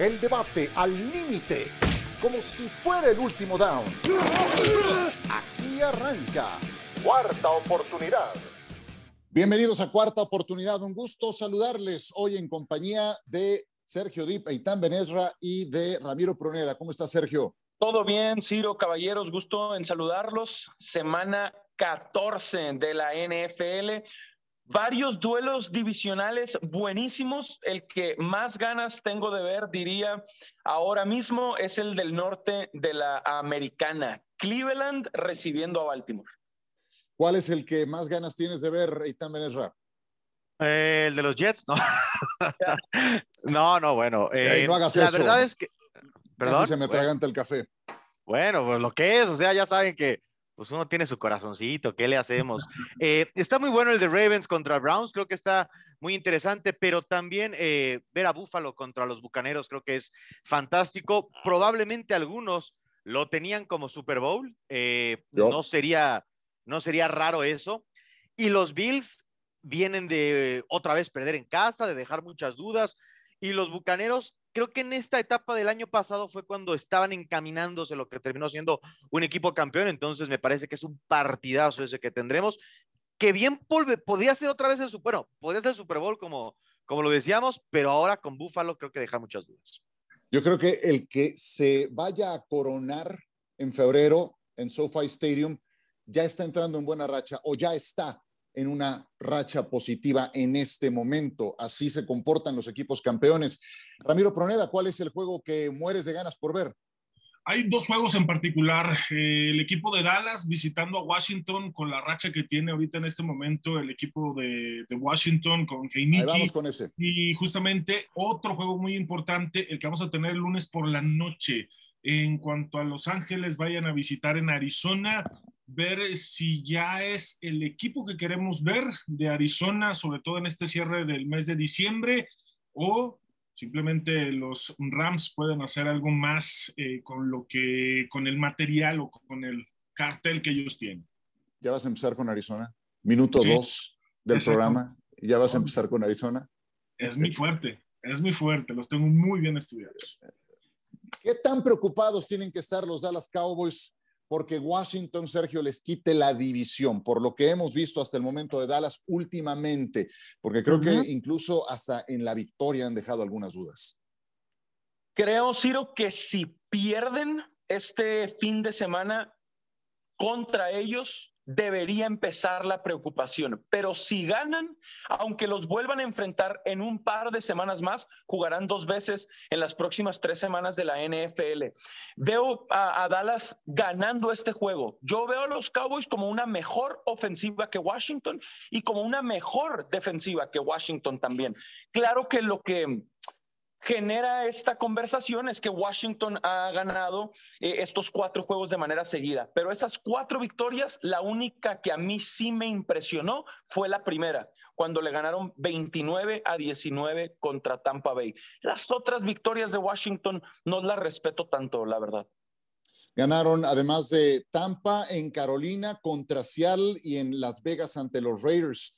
El debate al límite, como si fuera el último down. Aquí arranca. Cuarta oportunidad. Bienvenidos a Cuarta Oportunidad. Un gusto saludarles hoy en compañía de Sergio Dip, Eitan Benesra y de Ramiro Pruneda. ¿Cómo está Sergio? Todo bien, Ciro, caballeros, gusto en saludarlos. Semana 14 de la NFL varios duelos divisionales buenísimos. El que más ganas tengo de ver, diría, ahora mismo es el del norte de la americana. Cleveland recibiendo a Baltimore. ¿Cuál es el que más ganas tienes de ver, Eitan Benesra? Eh, el de los Jets, no. no, no, bueno. Eh, no hagas la verdad es que. Perdón. se me el café. Bueno, pues lo que es, o sea, ya saben que pues uno tiene su corazoncito, ¿qué le hacemos? Eh, está muy bueno el de Ravens contra Browns, creo que está muy interesante, pero también eh, ver a Buffalo contra los Bucaneros creo que es fantástico. Probablemente algunos lo tenían como Super Bowl, eh, no, sería, no sería raro eso. Y los Bills vienen de otra vez perder en casa, de dejar muchas dudas, y los Bucaneros creo que en esta etapa del año pasado fue cuando estaban encaminándose lo que terminó siendo un equipo campeón, entonces me parece que es un partidazo ese que tendremos, que bien podría ser otra vez el Super, podría ser el Super Bowl como, como lo decíamos, pero ahora con Buffalo creo que deja muchas dudas. Yo creo que el que se vaya a coronar en febrero en SoFi Stadium ya está entrando en buena racha o ya está en una racha positiva en este momento. Así se comportan los equipos campeones. Ramiro Proneda, ¿cuál es el juego que mueres de ganas por ver? Hay dos juegos en particular. Eh, el equipo de Dallas visitando a Washington con la racha que tiene ahorita en este momento el equipo de, Washington con Heineken. Vamos con ese. Y justamente otro juego muy importante, el que vamos a tener el lunes por la noche. En cuanto a Los Ángeles, vayan a visitar en Arizona ver si ya es el equipo que queremos ver de Arizona, sobre todo en este cierre del mes de diciembre, o simplemente los Rams pueden hacer algo más eh, con lo que, con el material o con el cartel que ellos tienen. Ya vas a empezar con Arizona. Minuto dos del programa. Ya vas a empezar con Arizona. Es muy fuerte, es muy fuerte. Los tengo muy bien estudiados. ¿Qué tan preocupados tienen que estar los Dallas Cowboys porque Washington, Sergio, les quite la división, por lo que hemos visto hasta el momento de Dallas últimamente, porque creo que incluso hasta en la victoria han dejado algunas dudas. Creo, Ciro, que si pierden este fin de semana contra ellos, debería empezar la preocupación. Pero si ganan, aunque los vuelvan a enfrentar en un par de semanas más, jugarán dos veces en las próximas tres semanas de la NFL. Veo a, Dallas ganando este juego. Yo veo a los Cowboys como una mejor ofensiva que Washington y como una mejor defensiva que Washington también. Claro que lo que genera esta conversación es que Washington ha ganado eh, estos cuatro juegos de manera seguida, pero esas cuatro victorias, la única que a mí sí me impresionó fue la primera, cuando le ganaron 29 a 19 contra Tampa Bay. Las otras victorias de Washington no las respeto tanto, la verdad. Ganaron además de Tampa en Carolina contra Seattle y en Las Vegas ante los Raiders.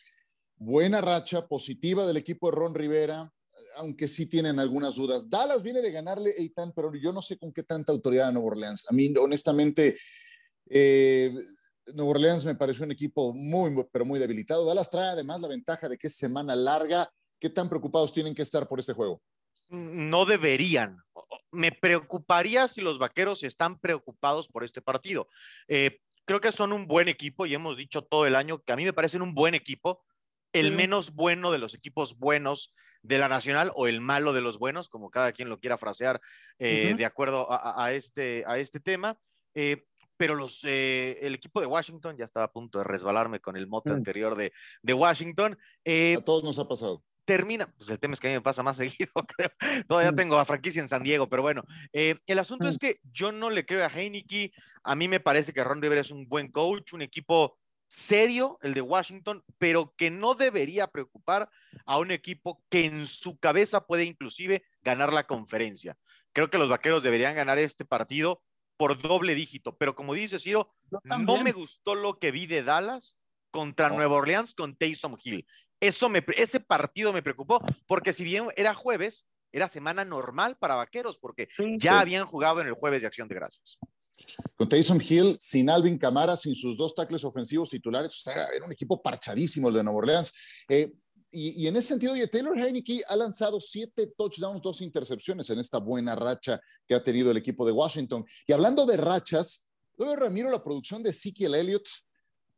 Buena racha positiva del equipo de Ron Rivera aunque sí tienen algunas dudas. Dallas viene de ganarle Eitan, pero yo no sé con qué tanta autoridad a Nueva Orleans. A mí, honestamente, eh, Orleans me pareció un equipo muy, pero muy debilitado. Dallas trae además la ventaja de que es semana larga. ¿Qué tan preocupados tienen que estar por este juego? No deberían. Me preocuparía si los vaqueros están preocupados por este partido. Eh, creo que son un buen equipo y hemos dicho todo el año que a mí me parecen un buen equipo el menos bueno de los equipos buenos de la Nacional o el malo de los buenos, como cada quien lo quiera frasear eh, de acuerdo a, este, a este tema. Eh, pero los, eh, el equipo de Washington ya estaba a punto de resbalarme con el mote mm. anterior de, de Washington. a todos nos ha pasado. Termina, pues el tema es que a mí me pasa más seguido, creo. Todavía mm. tengo a franquicia en San Diego, pero bueno, el asunto es mm. que yo no le creo a Heineke. A mí me parece que Ron Rivera es un buen coach, un equipo serio el de Washington, pero que no debería preocupar a un equipo que en su cabeza puede inclusive ganar la conferencia. Creo que los Vaqueros deberían ganar este partido por doble dígito, pero como dice Ciro, no me gustó lo que vi de Dallas contra Nueva Orleans con Taysom Hill. Eso me, ese partido me preocupó, porque si bien era jueves, era semana normal para Vaqueros porque ya habían jugado en el jueves de Acción de Gracias. Con Tyson Hill, sin Alvin Camara, sin sus dos tackles ofensivos titulares, era un equipo parchadísimo el de Nueva Orleans. Eh, y, en ese sentido, Taylor Heineke ha lanzado siete touchdowns, dos intercepciones en esta buena racha que ha tenido el equipo de Washington. Y hablando de rachas, luego Ramiro, la producción de Ezekiel Elliott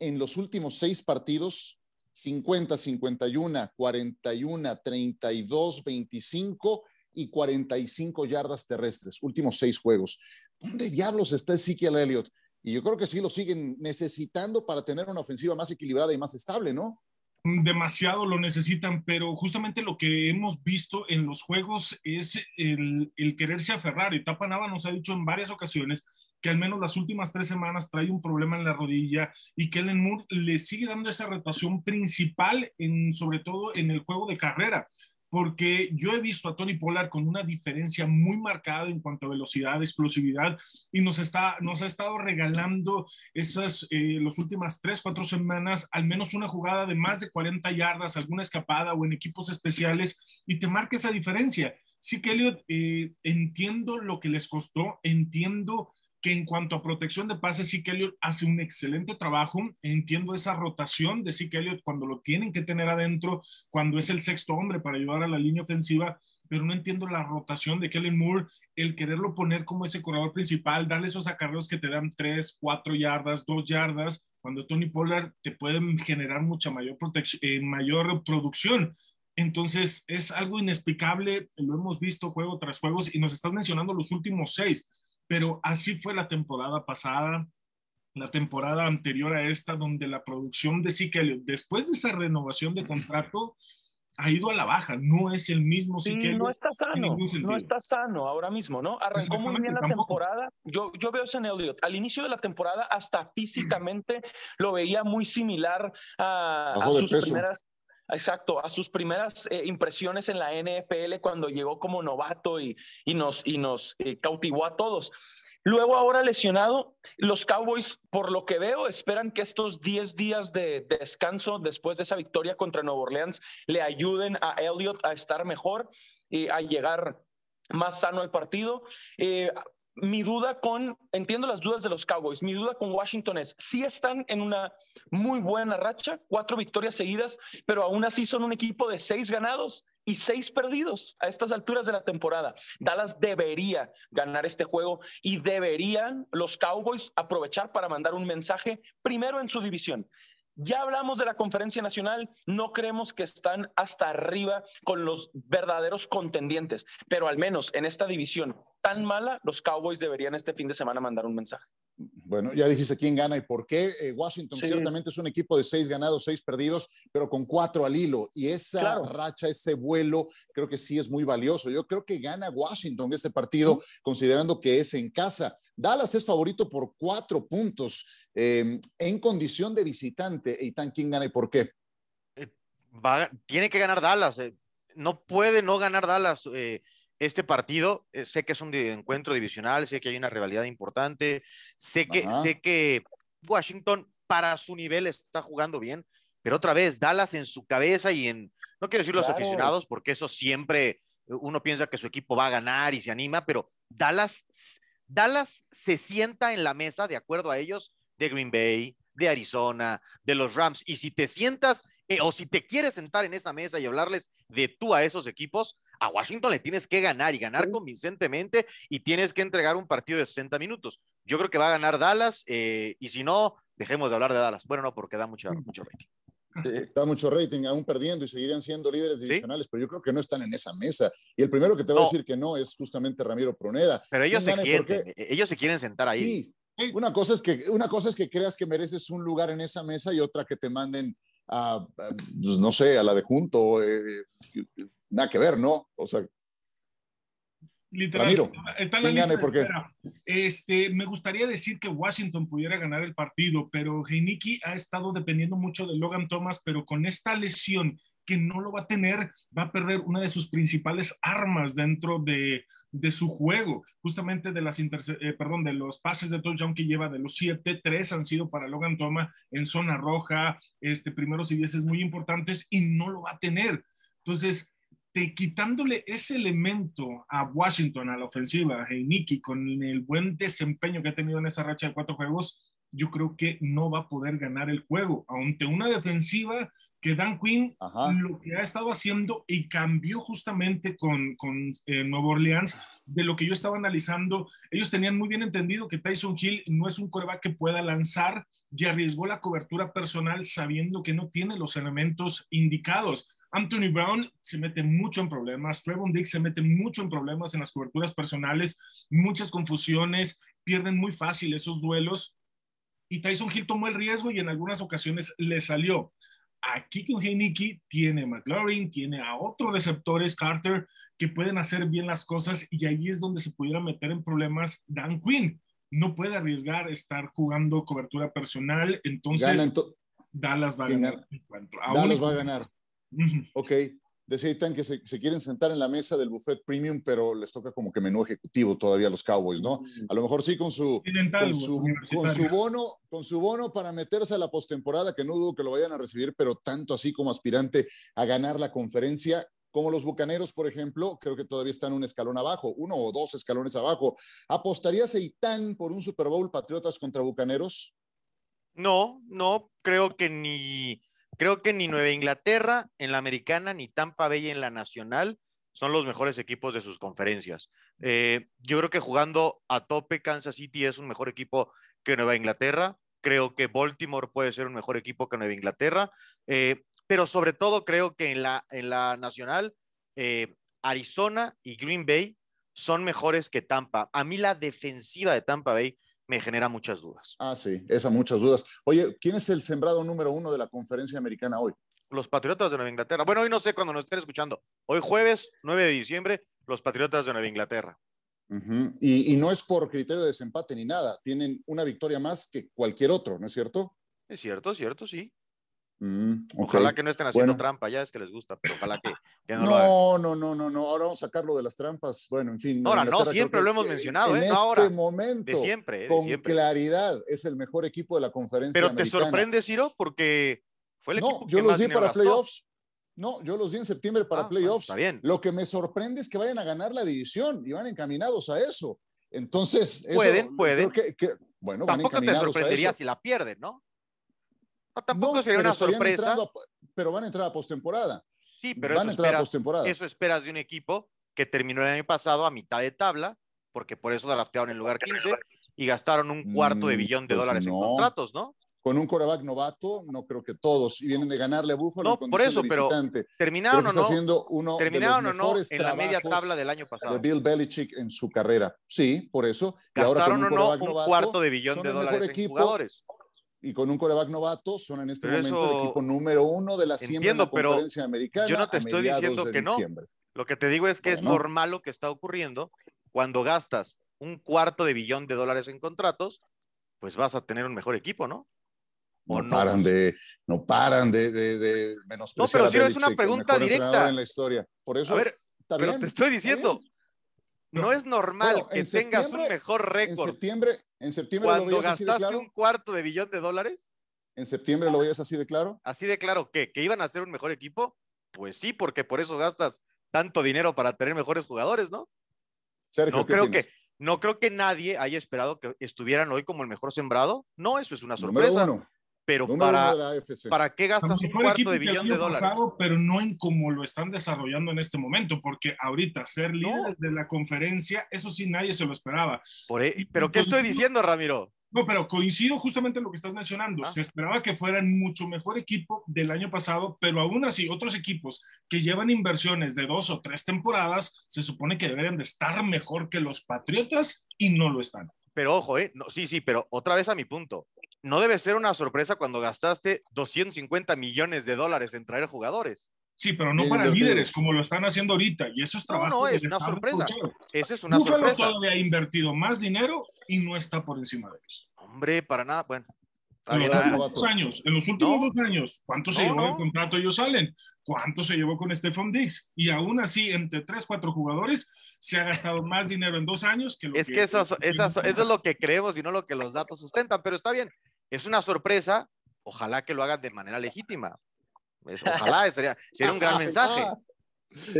en los últimos seis partidos, 50, 51, 41, 32, 25 y 45 yardas terrestres, últimos seis juegos. ¿Dónde diablos está Ezekiel Elliott? Y yo creo que sí lo siguen necesitando para tener una ofensiva más equilibrada y más estable, ¿no? demasiado lo necesitan, pero justamente lo que hemos visto en los juegos es el, quererse aferrar. Y Tapanava nos ha dicho en varias ocasiones que al menos las últimas tres semanas trae un problema en la rodilla y que Ellen Moore le sigue dando esa rotación principal, en, sobre todo en el juego de carrera porque yo he visto a Tony Pollard con una diferencia muy marcada en cuanto a velocidad, explosividad, y nos, está, nos ha estado regalando esas, eh, las últimas tres, cuatro semanas, al menos una jugada de más de 40 yardas, alguna escapada o en equipos especiales, y te marca esa diferencia. Sí, que Elliot, eh, entiendo lo que les costó, entiendo que en cuanto a protección de pases, Zeke Elliott hace un excelente trabajo. Entiendo esa rotación de Zeke Elliott cuando lo tienen que tener adentro, cuando es el sexto hombre para ayudar a la línea ofensiva, pero no entiendo la rotación de Kellen Moore, el quererlo poner como ese corredor principal, darle esos acarreos que te dan tres, cuatro yardas, dos yardas, cuando Tony Pollard te pueden generar mucha mayor, eh, mayor producción. Entonces es algo inexplicable, lo hemos visto juego tras juego y nos estás mencionando los últimos seis pero así fue la temporada pasada, la temporada anterior a esta, donde la producción de Zeke después de esa renovación de contrato, ha ido a la baja, no es el mismo Zeke No está sano, no está sano ahora mismo, ¿no? Arrancó muy bien la temporada. Yo, yo veo ese Elliott. Al inicio de la temporada, hasta físicamente lo veía muy similar a, a sus primeras Exacto, a sus primeras eh, impresiones en la NFL cuando llegó como novato y, nos, y nos eh, cautivó a todos. Luego, ahora lesionado, los Cowboys, por lo que veo, esperan que estos 10 días de, descanso después de esa victoria contra Nueva Orleans le ayuden a Elliott a estar mejor y a llegar más sano al partido. Eh, mi duda con, entiendo las dudas de los Cowboys, mi duda con Washington es, sí están en una muy buena racha, cuatro victorias seguidas, pero aún así son un equipo de seis ganados y seis perdidos a estas alturas de la temporada. Dallas debería ganar este juego y deberían los Cowboys aprovechar para mandar un mensaje primero en su división. Ya hablamos de la conferencia nacional, no creemos que están hasta arriba con los verdaderos contendientes, pero al menos en esta división tan mala, los Cowboys deberían este fin de semana mandar un mensaje. Bueno, ya dijiste quién gana y por qué. Eh, Washington ciertamente es un equipo de seis ganados, seis perdidos, pero con cuatro al hilo. Y esa racha, ese vuelo, creo que sí es muy valioso. Yo creo que gana Washington este partido, considerando que es en casa. Dallas es favorito por cuatro puntos em, en condición de visitante. Eitan, ¿quién gana y por qué? Eh, tiene que ganar Dallas. Eh. No puede no ganar Dallas este partido, eh, sé que es un encuentro divisional, sé que hay una rivalidad importante, sé que, sé que Washington para su nivel está jugando bien, pero otra vez, Dallas en su cabeza y en, no quiero decir los aficionados, porque eso siempre eh, uno piensa que su equipo va a ganar y se anima, pero Dallas, Dallas se sienta en la mesa, de acuerdo a ellos, de Green Bay, de Arizona, de los Rams, y si te sientas eh, o si te quieres sentar en esa mesa y hablarles de tú a esos equipos, a Washington le tienes que ganar y ganar convincentemente y tienes que entregar un partido de 60 minutos. Yo creo que va a ganar Dallas eh, y si no, dejemos de hablar de Dallas. Bueno, no, porque da mucho, mucho rating. Da mucho rating, aún perdiendo y seguirían siendo líderes divisionales, pero yo creo que no están en esa mesa. Y el primero que te va a decir que no es justamente Ramiro Proneda. Pero ellos se, quieren, ellos se quieren sentar ahí. Sí, una cosa, es que, una cosa es que creas que mereces un lugar en esa mesa y otra que te manden a, pues, no sé, a la de junto. Eh, nada que ver, ¿no? O sea. Literal, Ramiro, ¿por qué? Este, me gustaría decir que Washington pudiera ganar el partido, pero Heineke ha estado dependiendo mucho de Logan Thomas, pero con esta lesión que no lo va a tener, va a perder una de sus principales armas dentro de, de su juego, justamente de las eh, perdón, de los pases de touchdown que lleva de los siete, tres han sido para Logan Thomas en zona roja, este, primeros y dieces muy importantes y no lo va a tener. Entonces, quitándole ese elemento a Washington, a la ofensiva, a Heineken, con el buen desempeño que ha tenido en esa racha de cuatro juegos, yo creo que no va a poder ganar el juego. Ante una defensiva que Dan Quinn lo que ha estado haciendo y cambió justamente con, con eh, Nueva Orleans, de lo que yo estaba analizando, ellos tenían muy bien entendido que Tyson Hill no es un coreback que pueda lanzar y arriesgó la cobertura personal sabiendo que no tiene los elementos indicados. Anthony Brown se mete mucho en problemas, Trevon Dix se mete mucho en problemas en las coberturas personales, muchas confusiones, pierden muy fácil esos duelos y Tyson Hill tomó el riesgo y en algunas ocasiones le salió. Aquí con Heineke tiene McLaurin, tiene a otros receptores, Carter, que pueden hacer bien las cosas y ahí es donde se pudiera meter en problemas Dan Quinn. No puede arriesgar estar jugando cobertura personal, entonces Dallas va a ganar. Dallas va a ganar. Ok, decían que se, quieren sentar en la mesa del buffet premium, pero les toca como que menú ejecutivo todavía a los Cowboys, ¿no? Mm. A lo mejor sí con su, con su, bono, con su bono para meterse a la postemporada, que no dudo que lo vayan a recibir, pero tanto así como aspirante a ganar la conferencia. Como los Bucaneros, por ejemplo, creo que todavía están un escalón abajo, uno o dos escalones abajo. ¿Apostarías Eitan por un Super Bowl Patriotas contra Bucaneros? No, no, creo que ni, Creo que ni Nueva Inglaterra en la americana, ni Tampa Bay en la nacional son los mejores equipos de sus conferencias. Eh, yo creo que jugando a tope, Kansas City es un mejor equipo que Nueva Inglaterra. Creo que Baltimore puede ser un mejor equipo que Nueva Inglaterra. Eh, pero sobre todo creo que en la, en la nacional, eh, Arizona y Green Bay son mejores que Tampa. A mí la defensiva de Tampa Bay me genera muchas dudas. Ah, sí, esa muchas dudas. Oye, ¿quién es el sembrado número uno de la conferencia americana hoy? Los Patriotas de Nueva Inglaterra. Bueno, hoy no sé cuando nos estén escuchando. Hoy jueves 9 de diciembre, los Patriotas de Nueva Inglaterra. y, no es por criterio de desempate ni nada. Tienen una victoria más que cualquier otro, ¿no es cierto? Es cierto, es cierto, sí. Mm, ojalá que no estén haciendo trampa, ya es que les gusta, pero ojalá que, no, no, no, no, no, no, ahora vamos a sacarlo de las trampas. Bueno, en fin. Ahora no, siempre lo hemos mencionado, en ¿eh? este momento, siempre, con claridad, es el mejor equipo de la conferencia. Pero te sorprende, Ciro, porque fue el no, equipo yo los di para playoffs. No, yo los di en septiembre para ah, playoffs. está bien. Lo que me sorprende es que vayan a ganar la división y van encaminados a eso. Entonces, pueden, pueden. Que, bueno, Tampoco van te sorprendería si la pierden, ¿no? Tampoco sería una sorpresa. pero van a entrar a postemporada. Sí, pero van eso, a entrar esperas, a eso esperas de un equipo que terminó el año pasado a mitad de tabla, porque por eso draftearon en lugar 15 y gastaron un cuarto de mm, billón de pues dólares en contratos, ¿no? Con un coreback novato, no creo que todos. Y vienen de ganarle a Buffalo no, por eso, pero terminaron o no, haciendo uno terminaron o no en la media tabla del año pasado. De Bill Belichick en su carrera. Sí, por eso. Gastaron y ahora con un, o no un cuarto de billón de dólares en jugadores y con un coreback novato son en este momento el equipo número uno de la siembra en la conferencia americana. Yo no te estoy diciendo que no. Lo que te digo es que es normal lo que está ocurriendo cuando gastas un cuarto de billón de dólares en contratos, pues vas a tener un mejor equipo, ¿no? No, paran de, no paran de, de, menospreciar. No, pero si es una pregunta directa. En la historia. Por eso, a ver, pero te estoy diciendo, no es normal que tengas un mejor récord. En septiembre, en septiembre lo veías así de claro. un cuarto de billón de dólares. ¿En septiembre lo veías así de claro? Así de claro, ¿qué? ¿Que iban a ser un mejor equipo? Pues sí, porque por eso gastas tanto dinero para tener mejores jugadores, ¿no? Sergio, no creo que no creo que nadie haya esperado que estuvieran hoy como el mejor sembrado. No, eso es una sorpresa. Número uno. Pero para, ¿para qué gastas un cuarto de billón de dólares? pero no en cómo lo están desarrollando en este momento, porque ahorita ser líder de la conferencia, eso sí nadie se lo esperaba. Por, e, ¿Pero qué estoy diciendo, Ramiro? No, pero coincido justamente en lo que estás mencionando. Ah. Se esperaba que fueran mucho mejor equipo del año pasado, pero aún así, otros equipos que llevan inversiones de dos o tres temporadas, se supone que deberían de estar mejor que los Patriotas y no lo están. Pero ojo, ¿eh? No, sí, sí, pero otra vez a mi punto no debe ser una sorpresa cuando gastaste 250 millones de dólares en traer jugadores. Sí, pero no para líderes como lo están haciendo ahorita. Y eso es trabajo. No, no, es una sorpresa. Eso es una sorpresa. todavía ha invertido más dinero y no está por encima de ellos. Hombre, para nada. Bueno. En los, últimos dos años, en los últimos dos años, ¿cuánto se llevó el contrato ellos salen? ¿Cuánto se llevó con Stefan Dix? Y aún así, entre tres, cuatro jugadores, se ha gastado más dinero en dos años que lo es que, eso, eso, eso, es lo que creemos y no lo que los datos sustentan, pero está bien es una sorpresa, ojalá que lo hagan de manera legítima. ojalá, sería, sería un gran mensaje. Sí,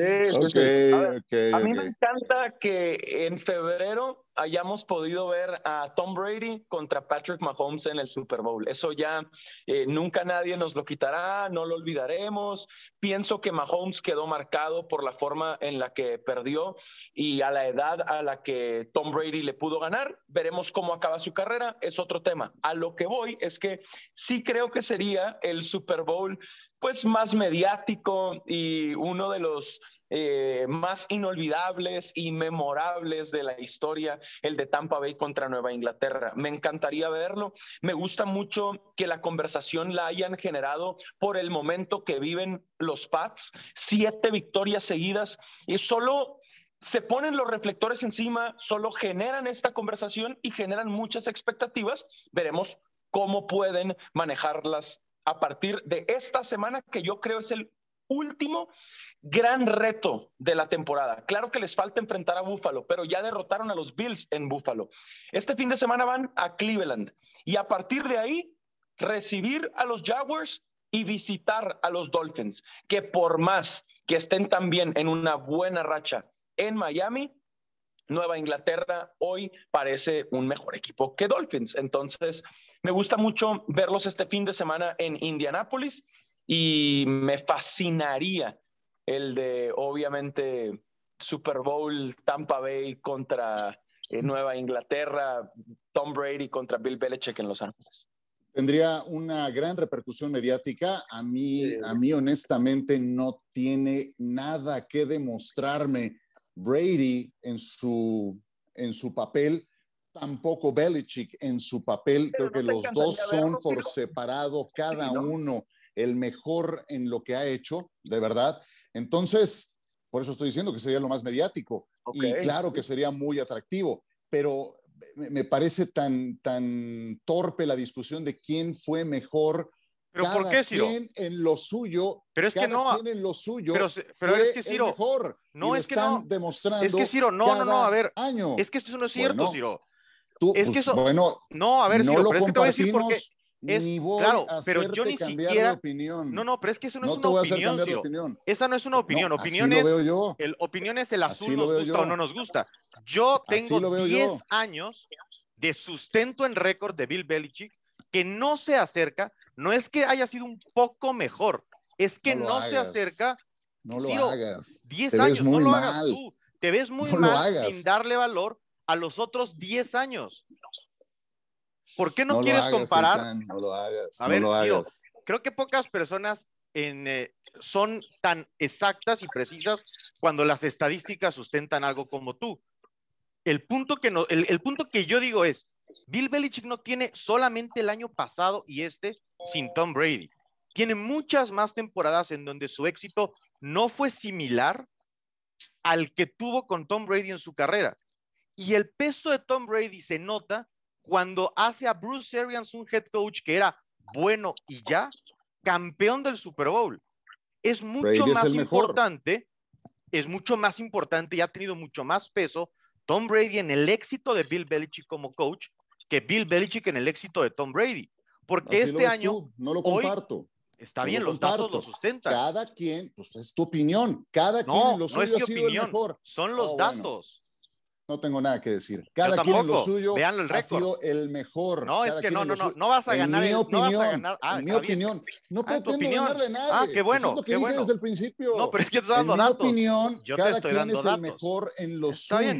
a, mí me encanta que en febrero hayamos podido ver a Tom Brady contra Patrick Mahomes en el Super Bowl. Eso ya eh, nunca nadie nos lo quitará, no lo olvidaremos. Pienso que Mahomes quedó marcado por la forma en la que perdió y a la edad a la que Tom Brady le pudo ganar. Veremos cómo acaba su carrera, es otro tema. A lo que voy es que sí creo que sería el Super Bowl pues más mediático y uno de los eh, más inolvidables y memorables de la historia, el de Tampa Bay contra Nueva Inglaterra. Me encantaría verlo. Me gusta mucho que la conversación la hayan generado por el momento que viven los Pats. Siete victorias seguidas y solo se ponen los reflectores encima, solo generan esta conversación y generan muchas expectativas. Veremos cómo pueden manejarlas a partir de esta semana, que yo creo es el último gran reto de la temporada. Claro que les falta enfrentar a Buffalo, pero ya derrotaron a los Bills en Buffalo. Este fin de semana van a Cleveland y a partir de ahí recibir a los Jaguars y visitar a los Dolphins, que por más que estén también en una buena racha en Miami, Nueva Inglaterra hoy parece un mejor equipo que Dolphins. Entonces, me gusta mucho verlos este fin de semana en Indianápolis y me fascinaría el de, obviamente, Super Bowl Tampa Bay contra eh, Nueva Inglaterra, Tom Brady contra Bill Belichick en Los Ángeles. Tendría una gran repercusión mediática. A mí, a mí honestamente, no tiene nada que demostrarme Brady en su, en su papel, tampoco Belichick en su papel. Creo que los dos son por separado, cada uno el mejor en lo que ha hecho, de verdad. Entonces, por eso estoy diciendo que sería lo más mediático y claro que sería muy atractivo, pero me parece tan, tan torpe la discusión de quién fue mejor. ¿Pero por qué, Ciro? Quien en lo suyo. Pero es que no. Quien en lo suyo. Pero, pero es que, Ciro. Mejor, no, es que están no. demostrando. Es que, Ciro, no, no, no, a ver. Año. Es que esto no es cierto, Ciro. Tú, es que pues, eso. Bueno, no, a ver, no Ciro, lo pero es que te voy a decir. Es, ni voy claro, a pero yo ni cambiar siquiera, de opinión. No, no, pero es que eso no, no es te una voy a hacer opinión, cambiar de Ciro. opinión. Esa no es una opinión. No, opinión así es, lo veo yo. El, opinión es el azul nos gusta yo. o no nos gusta. Yo tengo lo veo 10 yo. años de sustento en récord de Bill Belichick que no se acerca. No es que haya sido un poco mejor, es que No no, se acerca. No lo hagas. 10 Te ves años, no lo mal. hagas tú. Te ves muy mal sin darle valor a los otros 10 años. ¿Por qué no, lo quieres hagas, comparar? No lo hagas. A no ver, lo tío, hagas. creo que pocas personas en, eh, son tan exactas y precisas cuando las estadísticas sustentan algo como tú. El punto que, no, el, el punto que yo digo es, Bill Belichick no tiene solamente el año pasado y este sin Tom Brady. Tiene muchas más temporadas en donde su éxito no fue similar al que tuvo con Tom Brady en su carrera. Y el peso de Tom Brady se nota cuando hace a Bruce Arians un head coach que era bueno y ya, campeón del Super Bowl. Es mucho Brady es más mejor. importante, es mucho más importante y ha tenido mucho más peso Tom Brady en el éxito de Bill Belichick como coach que Bill Belichick en el éxito de Tom Brady. Porque Así este año tú, no lo hoy- comparto. está no bien, lo los datos comparto. lo sustentan. Cada quien, pues es tu opinión. Cada quien No, en lo no suyo es mi ha sido opinión, el mejor. son los Oh, bueno. No tengo nada que decir. Cada quien en lo suyo el ha sido el mejor. No, es que no, no, no, suyo. no vas a En ganar, mi el- no vas a opinión, ganar. Ah, en mi opinión, no Ah, pretendo ganarle a nadie. Ah, qué bueno, Eso es lo que qué dije bueno. desde el principio. No, pero es que estás en dando mi datos. opinión, Yo te cada quien es el mejor en lo Está bien.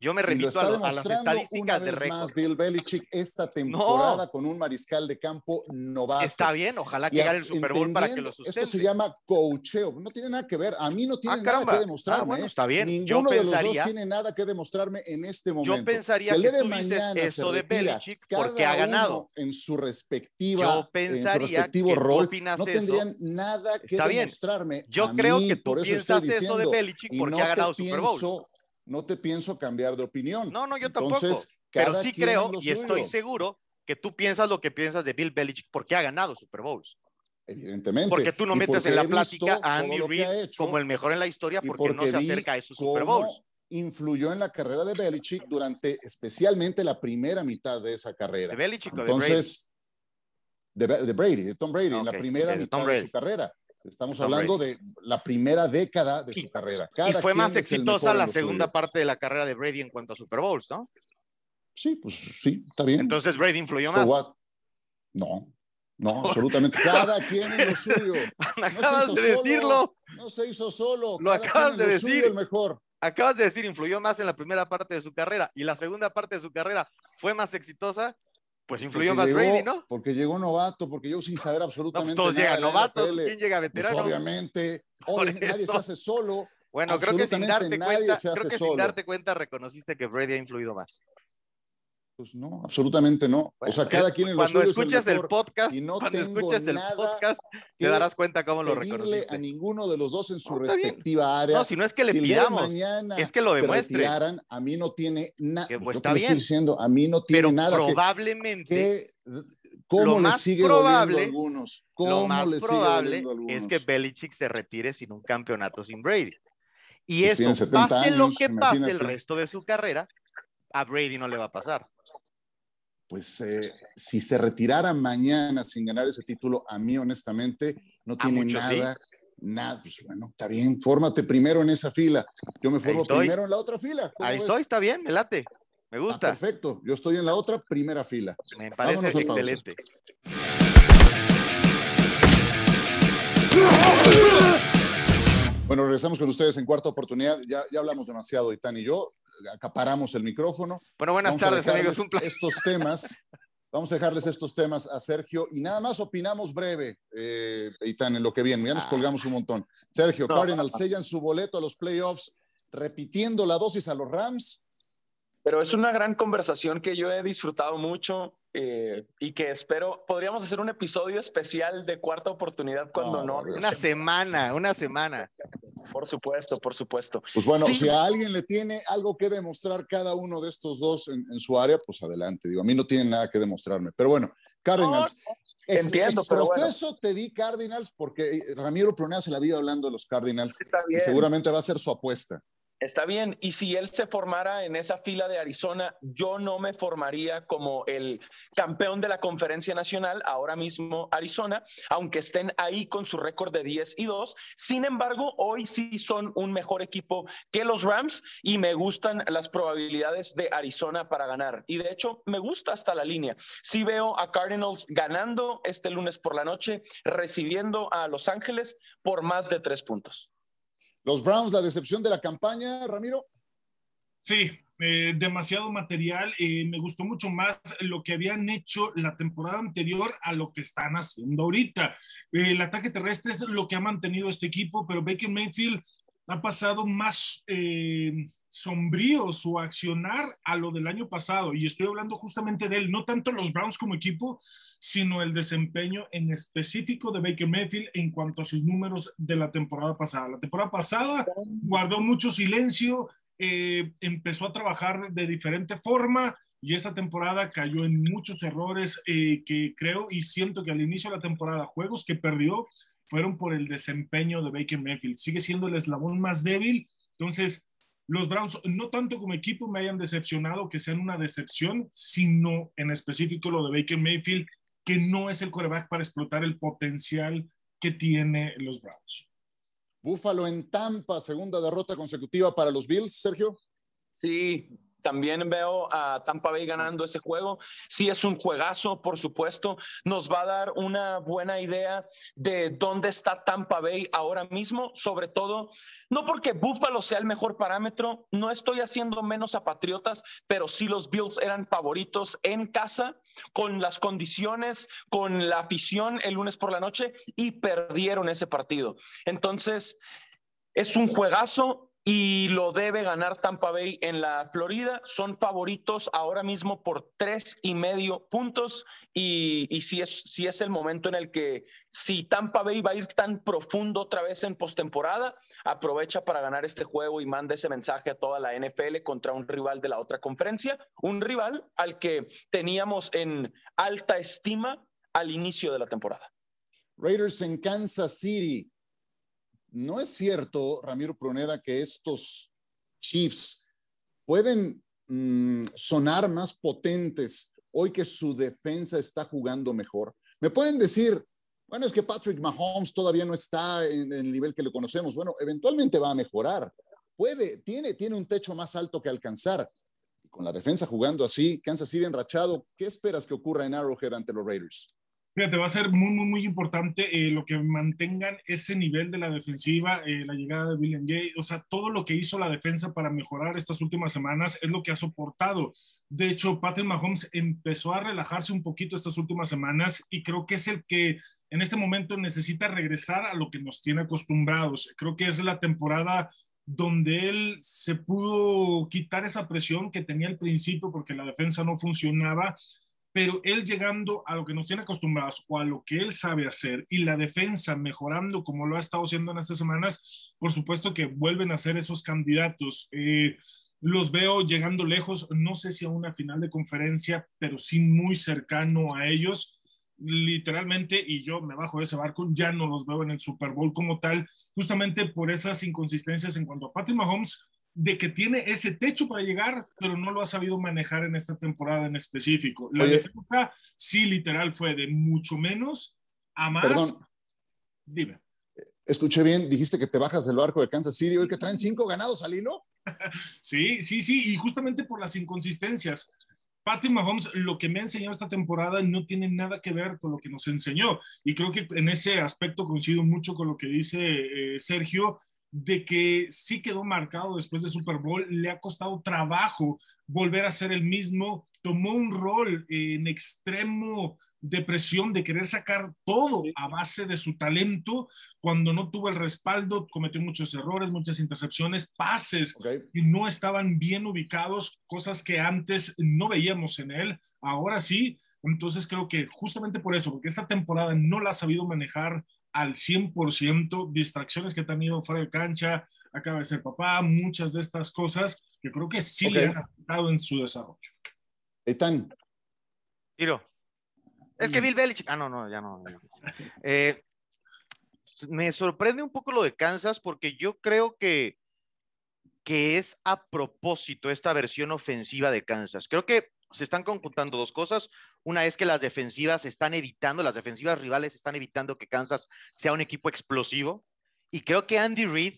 Yo me remito a, a las estadísticas de récord. más Bill Belichick esta temporada con un mariscal de campo novato. Está bien, ojalá que gane el Super Bowl para que lo sustente. Esto se llama coacheo. No tiene nada que ver. A mí no tiene Ah, nada que demostrarme. Ah, bueno, ¿eh? está bien. Yo Ninguno de los dos pensaría- tiene nada que demostrarme en este momento. Yo pensaría si el que tú dices se eso de Belichick porque ha ganado. en su respectiva, Yo en su pensaría respectivo que rol, no eso. tendrían nada que Está bien. demostrarme. Yo a creo mí, que tú por eso piensas estoy eso de diciendo, Belichick porque no ha ganado Super Bowl. No te pienso cambiar de opinión. No, no, yo tampoco. Entonces, pero cada sí creo y estoy suyo. seguro que tú piensas lo que piensas de Bill Belichick porque ha ganado Super Bowls. Evidentemente. Porque tú no metes porque en la plática a Andy Reid ha hecho, como el mejor en la historia y porque, no se acerca a esos Super Bowls. influyó en la carrera de Belichick durante especialmente la primera mitad de esa carrera. ¿De Belichick o de Brady? Entonces, de, de Brady, de Tom Brady, en la primera mitad de su carrera. Estamos hablando de la primera década de su carrera. y fue más exitosa la segunda parte de la carrera de Brady en cuanto a Super Bowls, ¿no? Sí, pues sí, está bien. Entonces Brady influyó más. No, no, absolutamente. Cada quien en lo suyo. acabas de decirlo. No se hizo solo. Lo acabas de decir. el mejor. Acabas de decir, influyó más en la primera parte de su carrera y la segunda parte de su carrera fue más exitosa. Pues influyó más Brady, ¿no? Porque llegó novato, porque yo sin saber absolutamente no, pues todos nada. llegan novatos, ¿quién llega pues veterano? obviamente, nadie se hace solo. Bueno, creo que sin darte cuenta, creo que sin darte cuenta reconociste que Brady ha influido más. Pues no, absolutamente no. o sea, cada quien en cuando lo escuches el, podcast, y no cuando escuches el podcast, te darás cuenta cómo lo reconociste. a ninguno de los dos en su respectiva área. No, si no es que le pidamos, es que lo demuestre. a mí no tiene nada. Pues, estoy diciendo, a mí no tiene nada. Probablemente. ¿Cómo le sigue probable, a algunos? ¿Cómo lo más probable es que Belichick se retire sin un campeonato sin Brady. Y pues eso, pase lo que pase el resto de su carrera, a Brady no le va a pasar pues eh, si se retirara mañana sin ganar ese título, a mí honestamente no tiene nada, nada, pues bueno, está bien, fórmate primero en esa fila, yo me formo primero en la otra fila. Ahí estoy, está bien, me late, me gusta. perfecto, yo estoy en la otra primera fila. Me parece excelente. Bueno, regresamos con ustedes en cuarta oportunidad. Ya, ya hablamos demasiado, Itán y yo acaparamos el micrófono. Bueno, buenas tardes, amigos. Un estos temas, vamos a dejarles estos temas a Sergio y nada más opinamos breve, eh, en lo que viene. Ya nos ah. colgamos un montón. Sergio, Cardinals sellan su boleto a los playoffs repitiendo la dosis a los Rams. Pero es una gran conversación que yo he disfrutado mucho eh, y que espero, podríamos hacer un episodio especial de cuarta oportunidad cuando no. Una semana, una semana. Por supuesto, por supuesto. Pues bueno, si a alguien le tiene algo que demostrar cada uno de estos dos en, su área, pues adelante. Digo, a mí no tienen nada que demostrarme. Pero bueno, Cardinals. entiendo, pero profeso te di Cardinals porque eh, Ramiro Prunea se la vive hablando de los Cardinals. Y seguramente va a ser su apuesta. Está bien, y si él se formara en esa fila de Arizona, yo no me formaría como el campeón de la conferencia nacional, ahora mismo Arizona, aunque estén ahí con su récord de 10 y 2. Sin embargo, hoy sí son un mejor equipo que los Rams y me gustan las probabilidades de Arizona para ganar. Y de hecho, me gusta hasta la línea. Sí veo a Cardinals ganando este lunes por la noche, recibiendo a Los Ángeles por más de tres puntos. Los Browns, la decepción de la campaña, Ramiro. Sí, eh, demasiado material. Eh, me gustó mucho más lo que habían hecho la temporada anterior a lo que están haciendo ahorita. Eh, el ataque terrestre es lo que ha mantenido este equipo, pero Baker Mayfield ha pasado más sombrío su accionar a lo del año pasado. Y estoy hablando justamente de él, no tanto los Browns como equipo, sino el desempeño en específico de Baker Mayfield en cuanto a sus números de la temporada pasada. La temporada pasada guardó mucho silencio, eh, empezó a trabajar de diferente forma y esta temporada cayó en muchos errores eh, que creo y siento que al inicio de la temporada, juegos que perdió fueron por el desempeño de Baker Mayfield. Sigue siendo el eslabón más débil. Entonces, los Browns, no tanto como equipo me hayan decepcionado, que sean una decepción, sino en específico lo de Baker Mayfield, que no es el coreback para explotar el potencial que tiene los Browns. Búfalo en Tampa, segunda derrota consecutiva para los Bills, Sergio. Sí, también veo a Tampa Bay ganando ese juego. Sí, es un juegazo, por supuesto. Nos va a dar una buena idea de dónde está Tampa Bay ahora mismo, sobre todo, no porque Buffalo sea el mejor parámetro, no estoy haciendo menos a Patriotas, pero sí los Bills eran favoritos en casa, con las condiciones, con la afición el lunes por la noche y perdieron ese partido. Entonces, es un juegazo y lo debe ganar Tampa Bay en la Florida. Son favoritos ahora mismo por tres y medio puntos y, si, es, si es el momento en el que si Tampa Bay va a ir tan profundo otra vez en postemporada, aprovecha para ganar este juego y manda ese mensaje a toda la NFL contra un rival de la otra conferencia, un rival al que teníamos en alta estima al inicio de la temporada. Raiders en Kansas City no es cierto, Ramiro Pruneda, que estos Chiefs pueden mm, sonar más potentes hoy que su defensa está jugando mejor. Me pueden decir, bueno, es que Patrick Mahomes todavía no está en, el nivel que le conocemos. Bueno, eventualmente va a mejorar. Puede, tiene, tiene un techo más alto que alcanzar. con la defensa jugando así, Kansas City enrachado, ¿qué esperas que ocurra en Arrowhead ante los Raiders? Fíjate, va a ser muy, muy, muy importante eh, lo que mantengan ese nivel de la defensiva, eh, la llegada de William Gay, o sea, todo lo que hizo la defensa para mejorar estas últimas semanas es lo que ha soportado. De hecho, Patrick Mahomes empezó a relajarse un poquito estas últimas semanas y creo que es el que en este momento necesita regresar a lo que nos tiene acostumbrados. Creo que es la temporada donde él se pudo quitar esa presión que tenía al principio porque la defensa no funcionaba pero él llegando a lo que nos tiene acostumbrados o a lo que él sabe hacer y la defensa mejorando como lo ha estado haciendo en estas semanas, por supuesto que vuelven a ser esos candidatos. Eh, los veo llegando lejos, no sé si a una final de conferencia, pero sí muy cercano a ellos. Literalmente, y yo me bajo de ese barco, ya no los veo en el Super Bowl como tal, justamente por esas inconsistencias en cuanto a Patrick Mahomes, de que tiene ese techo para llegar, pero no lo ha sabido manejar en esta temporada en específico. La defensa sí literal fue de mucho menos a más. Perdón. Dime. Escuché bien, dijiste que te bajas del barco de Kansas City, hoy que traen cinco ganados al hilo. sí, sí, sí, y justamente por las inconsistencias. Patrick Mahomes, lo que me ha enseñado esta temporada no tiene nada que ver con lo que nos enseñó. Y creo que en ese aspecto coincido mucho con lo que dice eh, Sergio de que sí quedó marcado después de Super Bowl, le ha costado trabajo volver a ser el mismo, tomó un rol en extremo de presión, de querer sacar todo a base de su talento, cuando no tuvo el respaldo, cometió muchos errores, muchas intercepciones, pases que no estaban bien ubicados, cosas que antes no veíamos en él, ahora sí. Entonces creo que justamente por eso, porque esta temporada no la ha sabido manejar al 100%, distracciones que ha tenido fuera de cancha, acaba de ser papá, muchas de estas cosas que creo que sí le han afectado en su desarrollo. Ethan. Tiro. Es que Bill Belichick. Ah, no, no, ya no. Eh, me sorprende un poco lo de Kansas porque yo creo que, que es a propósito esta versión ofensiva de Kansas. Creo que se están conjuntando dos cosas. Una es que las defensivas están evitando, las defensivas rivales están evitando que Kansas sea un equipo explosivo. Y creo que Andy Reid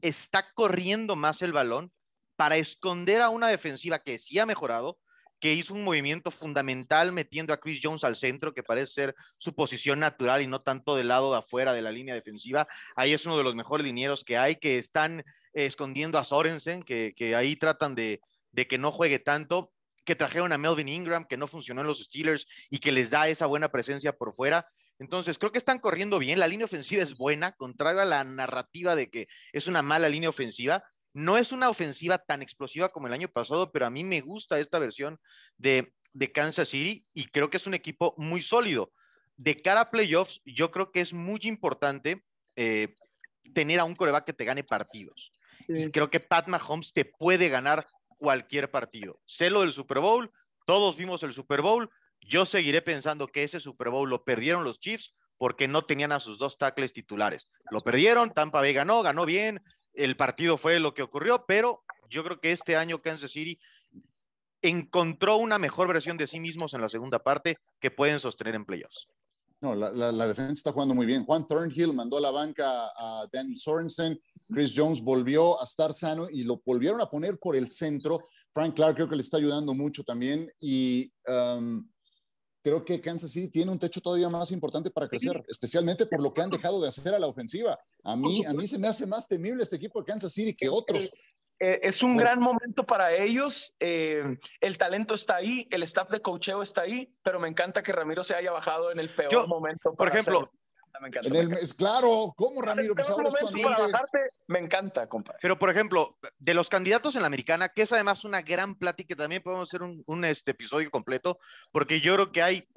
está corriendo más el balón para esconder a una defensiva que sí ha mejorado, que hizo un movimiento fundamental metiendo a Chris Jones al centro, que parece ser su posición natural y no tanto del lado de afuera de la línea defensiva. Ahí es uno de los mejores linieros que hay, que están escondiendo a Sorensen, que, ahí tratan de que no juegue tanto que trajeron a Melvin Ingram, que no funcionó en los Steelers y que les da esa buena presencia por fuera. Entonces, creo que están corriendo bien. La línea ofensiva es buena, contrario a la narrativa de que es una mala línea ofensiva. No es una ofensiva tan explosiva como el año pasado, pero a mí me gusta esta versión de, Kansas City y creo que es un equipo muy sólido. De cara a playoffs, yo creo que es muy importante eh, tener a un coreback que te gane partidos. Y creo que Pat Mahomes te puede ganar cualquier partido. Sé del Super Bowl, todos vimos el Super Bowl. Yo seguiré pensando que ese Super Bowl lo perdieron los Chiefs porque no tenían a sus dos tackles titulares. Lo perdieron, Tampa Bay ganó, ganó bien, el partido fue lo que ocurrió, pero yo creo que este año Kansas City encontró una mejor versión de sí mismos en la segunda parte que pueden sostener en playoffs. No, la, defensa está jugando muy bien. Juan Thornhill mandó a la banca a Daniel Sorensen. Chris Jones volvió a estar sano y lo volvieron a poner por el centro. Frank Clark creo que le está ayudando mucho también y um, creo que Kansas City tiene un techo todavía más importante para crecer, especialmente por lo que han dejado de hacer a la ofensiva. A mí, a mí se me hace más temible este equipo de Kansas City que otros. Eh, es un gran momento para ellos. Eh, el talento está ahí, el staff de cocheo está ahí, pero me encanta que Ramiro se haya bajado en el peor momento. por ejemplo, me encanta, Es claro, ¿cómo Ramiro? Pues me encanta, compadre. Pero por ejemplo, de los candidatos en la americana, que es además una gran plática, que también podemos hacer un, un este, episodio completo, porque yo creo que hay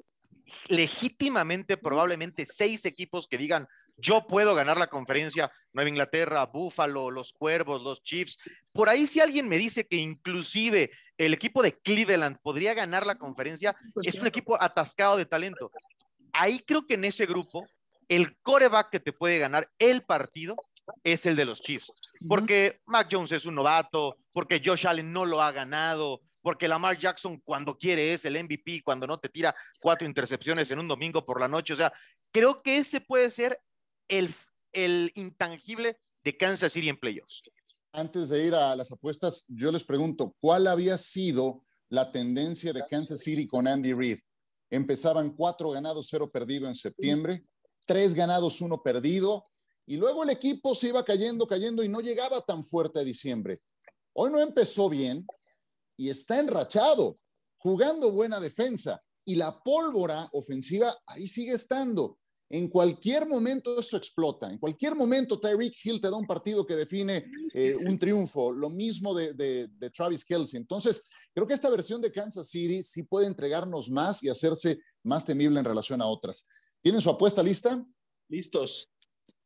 legítimamente probablemente seis equipos que digan yo puedo ganar la conferencia, Nueva Inglaterra, Buffalo, los Cuervos, los Chiefs. Por ahí si alguien me dice que inclusive el equipo de Cleveland podría ganar la conferencia, pues es un equipo atascado de talento. Ahí creo que en ese grupo, el coreback que te puede ganar el partido es el de los Chiefs, porque Mac Jones es un novato, porque Josh Allen no lo ha ganado, porque Lamar Jackson cuando quiere es el MVP, cuando no te tira cuatro intercepciones en un domingo por la noche. O sea, creo que ese puede ser el, el intangible de Kansas City en playoffs. Antes de ir a las apuestas, yo les pregunto, ¿cuál había sido la tendencia de Kansas City con Andy Reid? Empezaban cuatro ganados, cero perdido en septiembre, tres ganados, uno perdido, y luego el equipo se iba cayendo, cayendo y no llegaba tan fuerte a diciembre. Hoy no empezó bien y está enrachado, jugando buena defensa, y la pólvora ofensiva ahí sigue estando. En cualquier momento eso explota. En cualquier momento Tyreek Hill te da un partido que define eh, un triunfo. Lo mismo de, de, Travis Kelsey. Entonces, creo que esta versión de Kansas City sí puede entregarnos más y hacerse más temible en relación a otras. ¿Tienen su apuesta lista? Listos.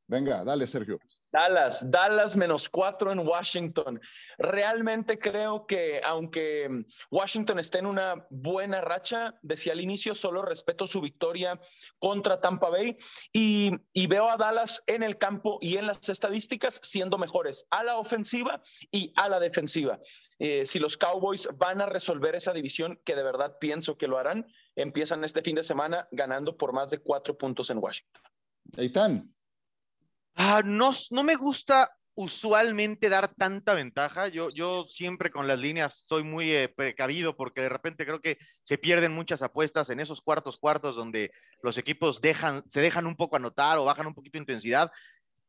Venga, dale, Sergio. Dallas, Dallas menos cuatro en Washington. Realmente creo que aunque Washington esté en una buena racha, decía al inicio, solo respeto su victoria contra Tampa Bay y, veo a Dallas en el campo y en las estadísticas siendo mejores a la ofensiva y a la defensiva. Eh, si los Cowboys van a resolver esa división, que de verdad pienso que lo harán, empiezan este fin de semana ganando por más de cuatro puntos en Washington. Eitan. Ah, no, no me gusta usualmente dar tanta ventaja. Yo, yo siempre con las líneas soy muy eh, precavido porque de repente creo que se pierden muchas apuestas en esos cuartos cuartos donde los equipos dejan, se dejan un poco anotar o bajan un poquito de intensidad.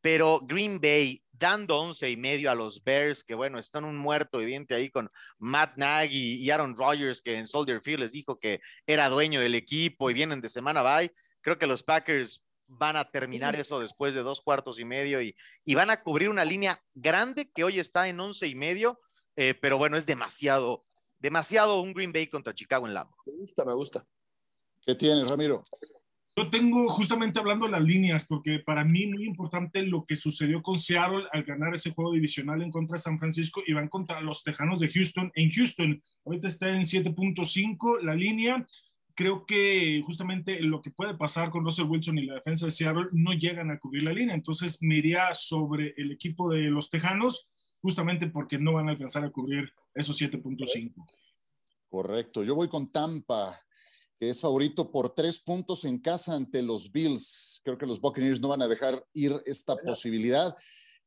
Pero Green Bay dando once y medio a los Bears, que bueno, están un muerto evidente ahí con Matt Nagy y Aaron Rodgers, que en Soldier Field les dijo que era dueño del equipo y vienen de semana bye. Creo que los Packers van a terminar eso después de dos cuartos y medio y, y van a cubrir una línea grande que hoy está en once y medio, eh, pero bueno, es demasiado, demasiado un Green Bay contra Chicago en Lambo. Me gusta, me gusta. ¿Qué tienes, Ramiro? Yo tengo justamente hablando de las líneas, porque para mí muy importante lo que sucedió con Seattle al ganar ese juego divisional en contra de San Francisco y van contra los Tejanos de Houston. En Houston, ahorita está en 7.5 la línea creo que justamente lo que puede pasar con Russell Wilson y la defensa de Seattle no llegan a cubrir la línea. Entonces me iría sobre el equipo de los Tejanos, justamente porque no van a alcanzar a cubrir esos 7.5. Correcto. Yo voy con Tampa, que es favorito por tres puntos en casa ante los Bills. Creo que los Buccaneers no van a dejar ir esta posibilidad.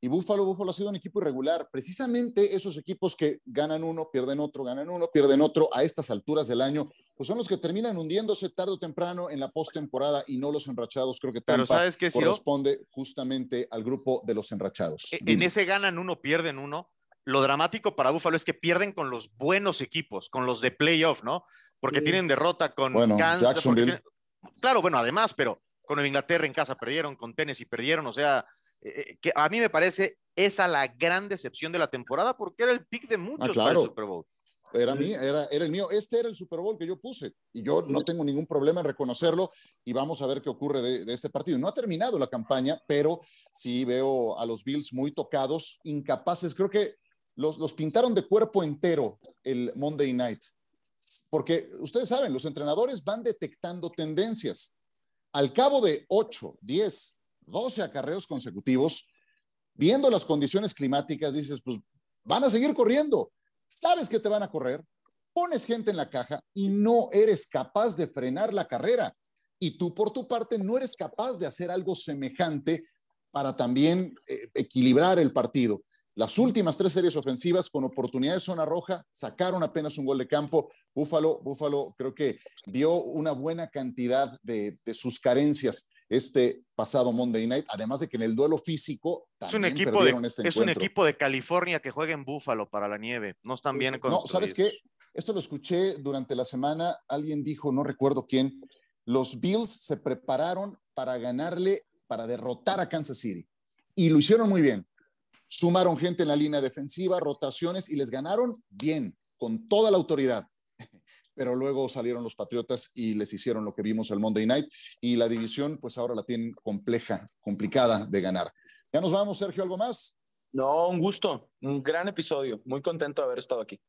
Y Búfalo, Búfalo ha sido un equipo irregular. Precisamente esos equipos que ganan uno, pierden otro, ganan uno, pierden otro a estas alturas del año, pues son los que terminan hundiéndose tarde o temprano en la postemporada y no los enrachados. Creo que Tampa ¿sabes qué, corresponde justamente al grupo de los enrachados. E, en ese ganan uno, pierden uno. Lo dramático para Búfalo es que pierden con los buenos equipos, con los de playoff, ¿no? Porque tienen derrota con bueno, Jacksonville. Claro, bueno, además, pero con Inglaterra en casa perdieron, con Tennessee perdieron, o sea, eh, que a mí me parece esa la gran decepción de la temporada porque era el pick de muchos ah, para el Super Bowl. Era, mí, era, era el mío. Este era el Super Bowl que yo puse y yo no tengo ningún problema en reconocerlo y vamos a ver qué ocurre de, de, este partido. No ha terminado la campaña, pero sí veo a los Bills muy tocados, incapaces. Creo que los, los pintaron de cuerpo entero el Monday Night, porque ustedes saben, los entrenadores van detectando tendencias. Al cabo de 8, 10, 12 acarreos consecutivos, viendo las condiciones climáticas, dices, pues van a seguir corriendo, sabes que te van a correr, pones gente en la caja y no eres capaz de frenar la carrera. Y tú por tu parte no eres capaz de hacer algo semejante para también eh, equilibrar el partido. Las últimas tres series ofensivas con oportunidad de zona roja sacaron apenas un gol de campo. Búfalo, Búfalo creo que vio una buena cantidad de, de sus carencias este pasado Monday Night, además de que en el duelo físico también es un equipo de, este Es un equipo de California que juega en Búfalo para la nieve, no están bien No, ¿sabes qué? Esto lo escuché durante la semana, alguien dijo, no recuerdo quién, los Bills se prepararon para ganarle, para derrotar a Kansas City y lo hicieron muy bien. Sumaron gente en la línea defensiva, rotaciones y les ganaron bien, con toda la autoridad pero luego salieron los Patriotas y les hicieron lo que vimos el Monday Night y la división pues ahora la tienen compleja, complicada de ganar. Ya nos vamos, Sergio, ¿algo más? No, un gusto, un gran episodio, muy contento de haber estado aquí.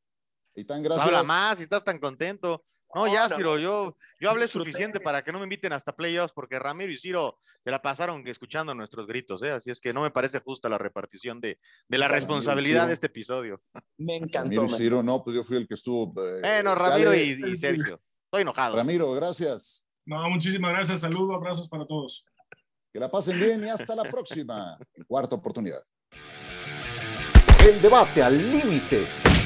Y tan gracias. Habla más, si estás tan contento. No, ya, no, Ciro, yo, yo hablé suficiente para que no me inviten hasta playoffs, porque Ramiro y Ciro se la pasaron escuchando nuestros gritos, ¿eh? Así es que no me parece justa la repartición de, de la Ramiro responsabilidad de este episodio. Me encantó. Ramiro y. Ciro, no, pues yo fui el que estuvo. eh, Bueno, Ramiro dale. y, y Sergio. Estoy enojado. Ramiro, gracias. No, muchísimas gracias. Saludos, abrazos para todos. Que la pasen bien y hasta la próxima. Cuarta oportunidad. El debate al límite,